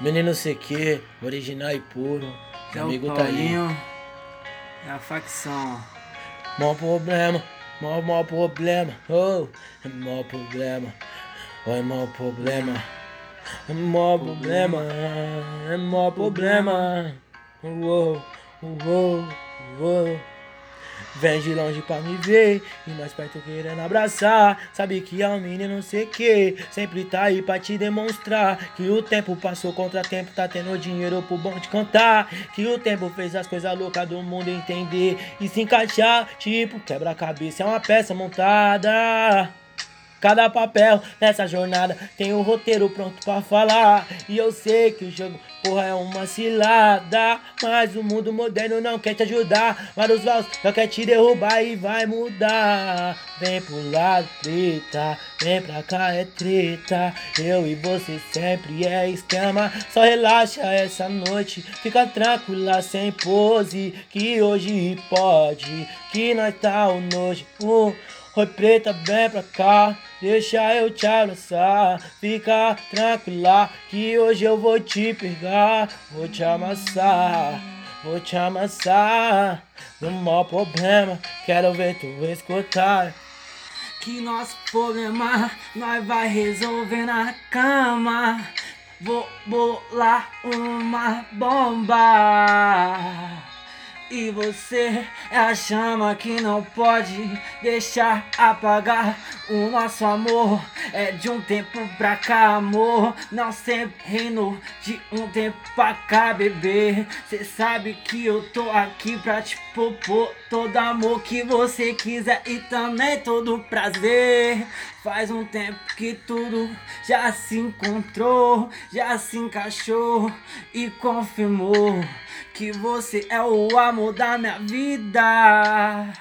Menino CQ, original e puro. É amigo o tá aí. Paulinho, é a facção. Mó problema, mó, mó problema. Oh, é mó problema. É mó problema. É mó problema. É mó problema. Uou, uou, uou. Vem de longe pra me ver E mais perto querendo abraçar. Sabe que é um menino não sei que Sempre tá aí pra te demonstrar Que o tempo passou contra tempo Tá tendo dinheiro pro bom te contar. Que o tempo fez as coisas loucas do mundo entender E se encaixar Tipo quebra-cabeça é uma peça montada Cada papel nessa jornada tem um roteiro pronto pra falar. E eu sei que o jogo, porra, é uma cilada. Mas o mundo moderno não quer te ajudar. Vários Laus só quer te derrubar e vai mudar. Vem pro lado, treta. Vem pra cá, é treta. Eu e você sempre é esquema. Só relaxa essa noite. Fica tranquila, sem pose. Que hoje pode. Que nós tá o nojo. Uh. Preta, vem pra cá, deixa eu te abraçar. Fica tranquila que hoje eu vou te pegar. Vou te amassar, vou te amassar. No maior problema, quero ver tu escutar. Que nosso problema nós vai resolver na cama. Vou bolar uma bomba. E você é a chama que não pode deixar apagar o nosso amor. É de um tempo pra cá, amor. Não sempre reino de um tempo pra cá, bebê. Cê sabe que eu tô aqui pra te propor todo amor que você quiser e também todo prazer. Faz um tempo que tudo já se encontrou, já se encaixou e confirmou que você é o amor da minha vida.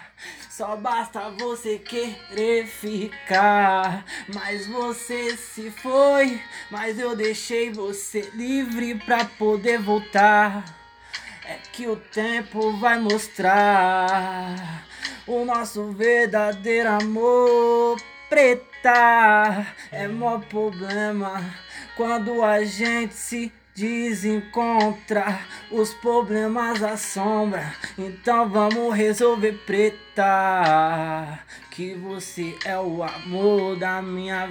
Só basta você querer ficar. Mas você se foi, mas eu deixei você livre pra poder voltar. É que o tempo vai mostrar o nosso verdadeiro amor. Preta é mó problema quando a gente se desencontra os problemas assombra. Então vamos resolver preta. Que você é o amor da minha